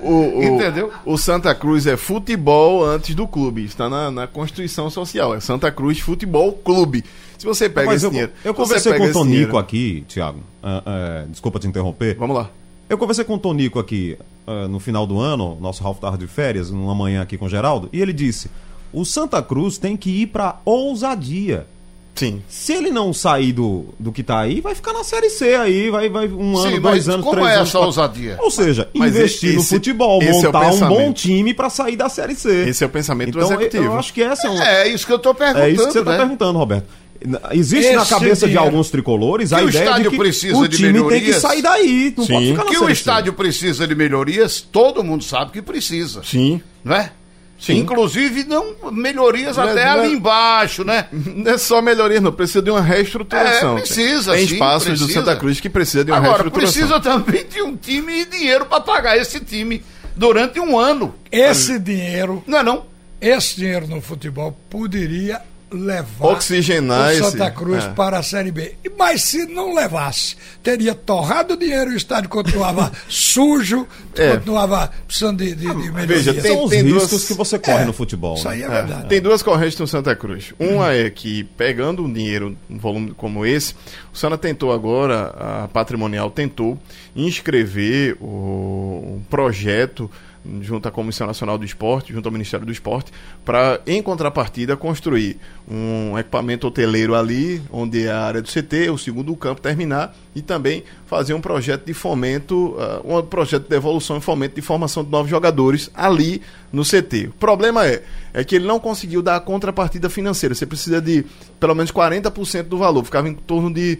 o, o, o, (laughs) Entendeu? O Santa Cruz é futebol antes do clube, está na, na Constituição Social, é Santa Cruz Futebol Clube. Se você pega mas esse eu, dinheiro... Eu conversei com o Tonico aqui, Tiago, uh, uh, desculpa te interromper. Vamos lá. Eu conversei com o Tonico aqui uh, no final do ano, nosso Ralph estava de férias, numa manhã aqui com o Geraldo, e ele disse: o Santa Cruz tem que ir para ousadia. Sim. Se ele não sair do, do que está aí, vai ficar na Série C aí, vai, vai um Sim, ano, dois anos, como três é anos. essa ousadia? Ou seja, mas investir esse, no futebol, é montar é um bom time para sair da Série C. Esse é o pensamento então, do executivo. Eu acho que essa é um... É, isso que eu estou perguntando. É isso que você né? perguntando, Roberto. Existe Esse na cabeça de alguns tricolores a ideia de que o time tem que sair daí, não Sim. pode ficar na Que o estádio precisa de melhorias, todo mundo sabe que precisa. Sim. Não é? Sim. Inclusive, não melhorias não é- até é, ali embaixo, né? (laughs) Não é só melhorias, não. Precisa de uma reestruturação. É, precisa, Tem sim, espaços precisa. do Santa Cruz que precisa de uma Agora, reestruturação. precisa também de um time e dinheiro para pagar esse time durante um ano. Esse dinheiro... Não é não? Esse dinheiro no futebol poderia levar Oxigenar o Santa Cruz é. para a Série B. Mas se não levasse, teria torrado o dinheiro e o estádio continuava (laughs) sujo, é. continuava precisando de, de, de melhoria. Veja, tem, São os riscos duas... que você corre é. no futebol. Isso aí é, né? verdade. Tem duas correntes no Santa Cruz. Uma é que, pegando um dinheiro, um volume como esse, o Santa tentou agora, a Patrimonial tentou inscrever o, um projeto junto à Comissão Nacional do Esporte, junto ao Ministério do Esporte, para, em contrapartida, construir um equipamento hoteleiro ali, onde é a área do CT, o segundo campo terminar, e também fazer um projeto de fomento, uh, um projeto de evolução e fomento de formação de novos jogadores ali no CT. O problema é, é que ele não conseguiu dar a contrapartida financeira. Você precisa de pelo menos 40% do valor, ficava em torno de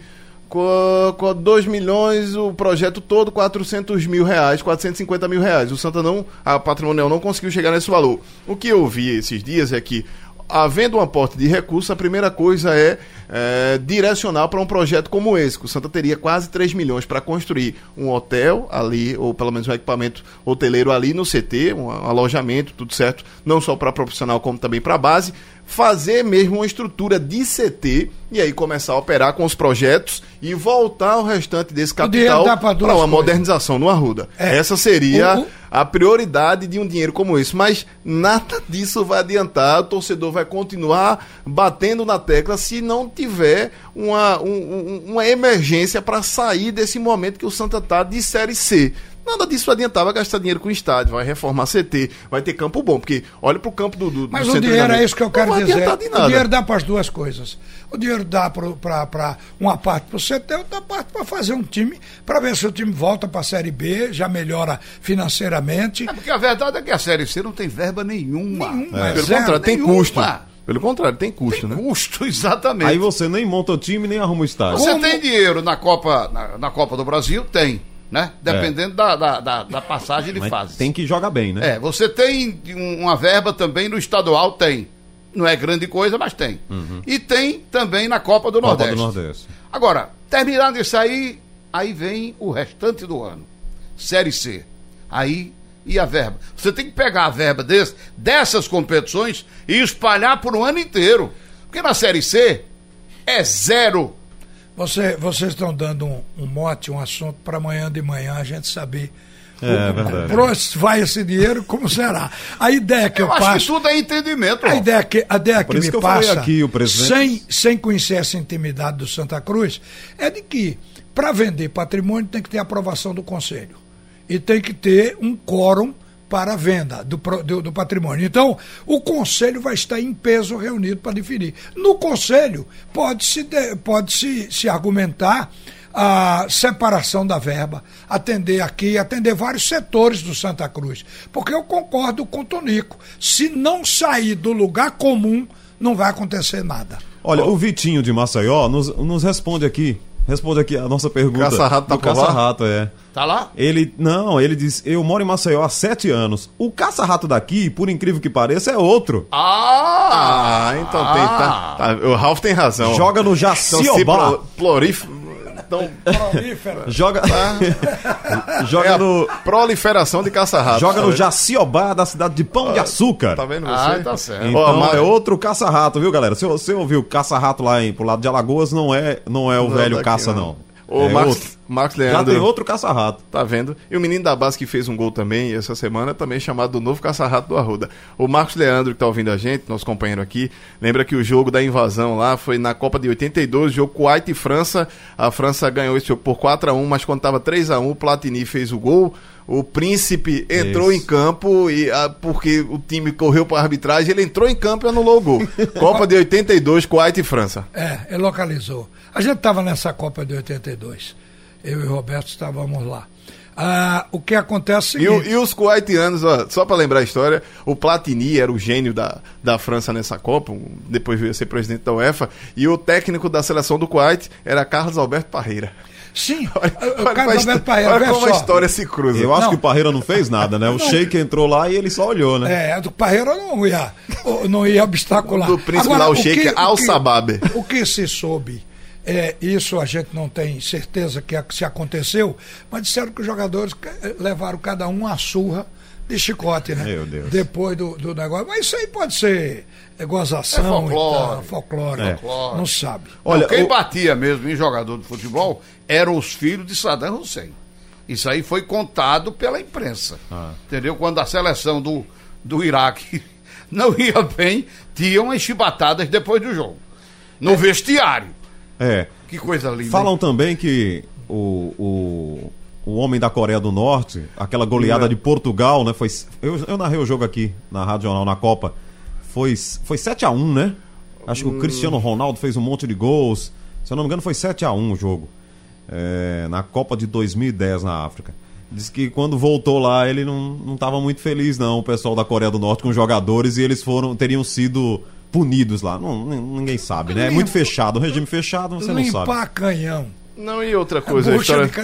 com, com 2 milhões, o projeto todo, 400 mil reais, 450 mil reais. O Santa não, a patrimonial não conseguiu chegar nesse valor. O que eu vi esses dias é que, havendo um aporte de recursos, a primeira coisa é, é direcionar para um projeto como esse, que o Santa teria quase 3 milhões para construir um hotel ali, ou pelo menos um equipamento hoteleiro ali no CT, um alojamento, tudo certo, não só para profissional como também para base, fazer mesmo uma estrutura de CT e aí começar a operar com os projetos e voltar o restante desse capital para uma modernização no Arruda. É. Essa seria a prioridade de um dinheiro como esse. Mas nada disso vai adiantar, o torcedor vai continuar batendo na tecla se não tiver uma, um, uma emergência para sair desse momento que o Santa está de Série C. Nada disso adiantava gastar dinheiro com o estádio, vai reformar CT, vai ter campo bom, porque olha pro campo do, do Mas do o dinheiro é isso que eu quero dizer. O dinheiro dá para as duas coisas. O dinheiro dá para uma parte para o CT, outra parte para fazer um time, para ver se o time volta para a Série B, já melhora financeiramente. É porque a verdade é que a Série C não tem verba nenhuma. nenhuma é. Pelo contrário, tem nenhuma. custo. Pelo contrário, tem custo, tem né? Custo, (laughs) exatamente. Aí você nem monta o time, nem arruma o estádio. Você Como... tem dinheiro na Copa, na, na Copa do Brasil? Tem né? Dependendo é. da, da, da, da, passagem de fase. Tem que jogar bem, né? É, você tem uma verba também no estadual, tem. Não é grande coisa, mas tem. Uhum. E tem também na Copa do Copa Nordeste. Do Nordeste. Agora, terminando isso aí, aí vem o restante do ano. Série C. Aí e a verba. Você tem que pegar a verba desse, dessas competições e espalhar por um ano inteiro. Porque na Série C é zero você, vocês estão dando um, um mote, um assunto para amanhã de manhã a gente saber é, verdade. Para onde vai esse dinheiro, como será? A ideia que eu, eu acho passo. Que tudo é entendimento. A ideia que, a ideia que me que passa, aqui, o presidente... sem, sem conhecer essa intimidade do Santa Cruz, é de que para vender patrimônio tem que ter aprovação do Conselho. E tem que ter um quórum para a venda do, do, do, patrimônio. Então, o conselho vai estar em peso reunido para definir. No conselho, pode-se pode -se, se argumentar a separação da verba, atender aqui, atender vários setores do Santa Cruz. Porque eu concordo com o Tonico. Se não sair do lugar comum, não vai acontecer nada. Olha, o Vitinho de Maceió nos, nos responde aqui. Responde aqui a nossa pergunta. Caça-rato tá do Caça-rato, é. Tá lá? Ele, não, ele diz, eu moro em Maceió há sete anos. O caça-rato daqui, por incrível que pareça, é outro. Ah! Ah, então tem, tá, tá, O Ralph tem razão. Joga no Jaciobá. Então, plorif então, joga (laughs) joga é no proliferação de caça-rato. Joga no Jaciobá da cidade de Pão de Açúcar. Tá vendo você? Ah, tá certo. Então oh, é outro caça-rato, viu, galera? Se você ouviu caça-rato lá em, pro lado de Alagoas, não é, não é o não velho caça, não. não. O é Marcos, Marcos Leandro. Já tem outro caça-rato. Tá vendo? E o menino da base que fez um gol também essa semana, também chamado do novo caça-rato do Arruda. O Marcos Leandro, que tá ouvindo a gente, nosso companheiro aqui, lembra que o jogo da invasão lá foi na Copa de 82, jogo Kuwait e França. A França ganhou esse jogo por 4 a 1 mas quando tava 3 a 1 o Platini fez o gol. O príncipe entrou Isso. em campo e ah, porque o time correu para arbitragem, ele entrou em campo e anulou o gol. (laughs) Copa de 82, Kuwait e França. É, ele localizou. A gente estava nessa Copa de 82. Eu e o Roberto estávamos lá. Ah, o que acontece é e, e, os kuwaitianos, ó, só para lembrar a história, o Platini era o gênio da, da França nessa Copa, depois veio a ser presidente da UEFA, e o técnico da seleção do Kuwait era Carlos Alberto Parreira. Sim, (laughs) olha, o Carlos Alberto Parreira. Olha como só. a história se cruza. Eu acho não. que o Parreira não fez nada, né? O Sheik entrou lá e ele só olhou, né? É, o Parreira não ia, não ia obstacular. Do príncipe Agora, lá, o, o Sheik Al-Sabab. O, o que se soube é, isso a gente não tem certeza que se aconteceu, mas disseram que os jogadores eh, levaram cada um a surra de chicote, né? Meu Deus. Depois do, do negócio. Mas isso aí pode ser é gozação, é folclore, folclore, é. folclore. Não sabe. Olha, não, quem o... batia mesmo em jogador de futebol eram os filhos de Saddam Hussein. Isso aí foi contado pela imprensa. Ah. Entendeu? Quando a seleção do, do Iraque (laughs) não ia bem, tinham as chibatadas depois do jogo. No é. vestiário. É. Que coisa linda. Falam hein? também que o, o, o homem da Coreia do Norte, aquela goleada é. de Portugal, né? Foi, eu, eu narrei o jogo aqui na Rádio Jornal na Copa. Foi, foi 7x1, né? Acho que o. Cristiano Ronaldo fez um monte de gols. Se eu não me engano, foi 7x1 o jogo. É, na Copa de 2010 na África. Diz que quando voltou lá ele não estava muito feliz, não, o pessoal da Coreia do Norte com os jogadores, e eles foram teriam sido punidos lá? Não, ninguém sabe, né? É muito fechado, o regime fechado, você não sabe. Limpar canhão. Não, e outra coisa, a história. (laughs)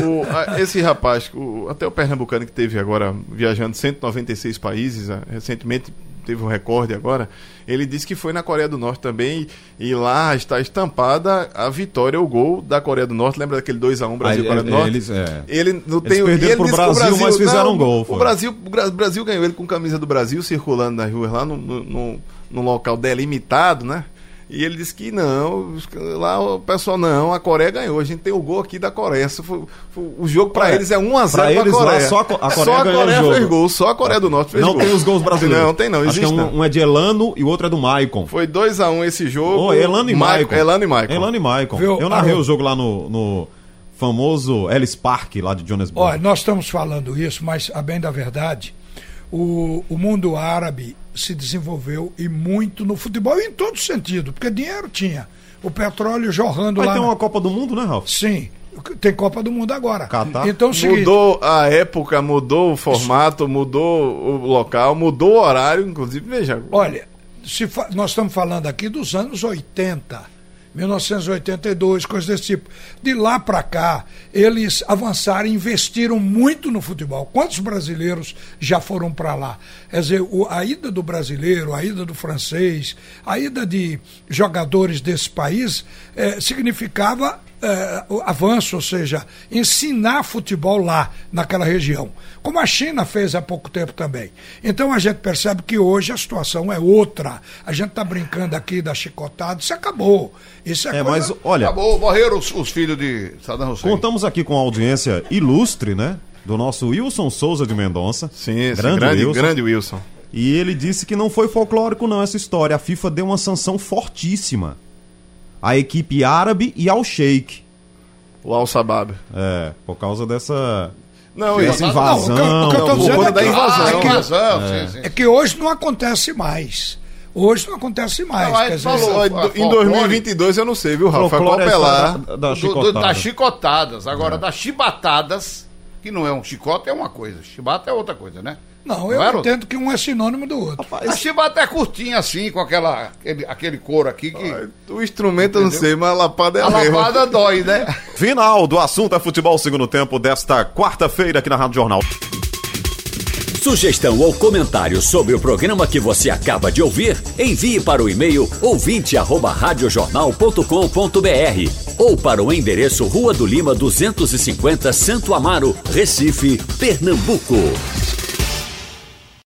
O, a, esse rapaz, o, até o pernambucano que teve agora viajando 196 países, recentemente teve um recorde agora, ele disse que foi na Coreia do Norte também e lá está estampada a vitória, o gol da Coreia do Norte. Lembra daquele 2x1 Brasil-Coreia do Norte? Eles, é. Ele não tem eles perderam pro Brasil, Brasil, mas fizeram não, gol. O Brasil, o Brasil ganhou ele com camisa do Brasil, circulando nas ruas lá no, no, no, no local delimitado, né? E ele disse que não, lá o pessoal, não, a Coreia ganhou. A gente tem o gol aqui da Coreia. Foi, foi, o jogo para eles é 1x0 pra eles Coreia. Só a, Coreia, só a Coreia fez gol, só a Coreia do Norte fez não gol. Não tem os gols brasileiros. Não, tem não, existe Acho que é um, um, é de Elano e o outro é do Maicon. Foi 2x1 esse jogo. Oh, Elano e Maicon. Elano e Maicon. Elano e Maicon. Eu narrei o jogo lá no, no famoso Ellis Park, lá de Johannesburg. Olha, nós estamos falando isso, mas a bem da verdade, o, o mundo árabe se desenvolveu e muito no futebol em todo sentido, porque dinheiro tinha. O petróleo jorrando Vai lá. Vai ter uma Copa do Mundo, né, Ralf? Sim. Tem Copa do Mundo agora. Catar. Então, seguinte... Mudou a época, mudou o formato, mudou o local, mudou o horário, inclusive, veja. Olha, se fa... nós estamos falando aqui dos anos 80 1982, coisas desse tipo. De lá para cá, eles avançaram, investiram muito no futebol. Quantos brasileiros já foram para lá? Quer dizer, a ida do brasileiro, a ida do francês, a ida de jogadores desse país eh, significava é, avanço, ou seja, ensinar futebol lá, naquela região. Como a China fez há pouco tempo também. Então a gente percebe que hoje a situação é outra. A gente está brincando aqui da chicotada, isso acabou. Isso é, é coisa... mas olha. Acabou, morreram os, os filhos de Saddam Hussein. Contamos aqui com a audiência ilustre, né? Do nosso Wilson Souza de Mendonça. Sim, grande, grande, Wilson. grande Wilson. E ele disse que não foi folclórico, não, essa história. A FIFA deu uma sanção fortíssima à equipe árabe e ao Sheik. O Al-Sabab. É, por causa dessa Não, essa isso. invasão. Não, o que- o que eu tô Não, dizendo é conta que- invasão. Ah, é que- invasão, sim, sim. É que hoje não acontece mais. Hoje não acontece mais. Não, dizer, falou, Ó, a Em folclore- 2022 eu não sei, viu, Rafa? Foi é a copelar. história da, da do- chicotada. das chicotadas. Agora, das chibatadas, que não é um chicote, é uma coisa. Chibata é outra coisa, né? Não, eu era entendo que um é sinônimo do outro. A chibata é curtinha assim, com aquela, aquele, aquele couro aqui que. O instrumento eu não sei, mas a lapada é A a lapada dói, né? (laughs) Final do assunto é futebol segundo tempo desta quarta-feira aqui na Rádio Jornal. Sugestão ou comentário sobre o programa que você acaba de ouvir, envie para o e-mail ouvinte@radiojornal.com.br ou para o endereço Rua do Lima 250, Santo Amaro, Recife, Pernambuco.